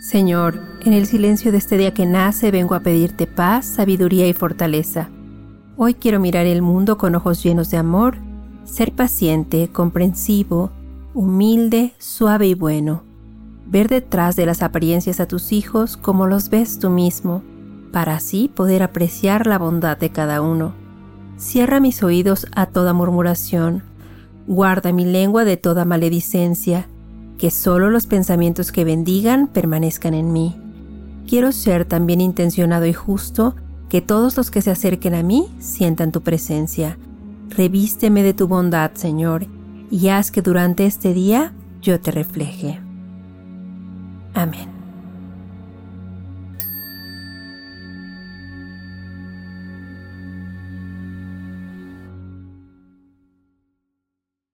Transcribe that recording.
Señor, en el silencio de este día que nace vengo a pedirte paz, sabiduría y fortaleza. Hoy quiero mirar el mundo con ojos llenos de amor, ser paciente, comprensivo, humilde, suave y bueno. Ver detrás de las apariencias a tus hijos como los ves tú mismo, para así poder apreciar la bondad de cada uno. Cierra mis oídos a toda murmuración, guarda mi lengua de toda maledicencia, que solo los pensamientos que bendigan permanezcan en mí. Quiero ser tan bien intencionado y justo que todos los que se acerquen a mí sientan tu presencia. Revísteme de tu bondad, Señor, y haz que durante este día yo te refleje. Amén.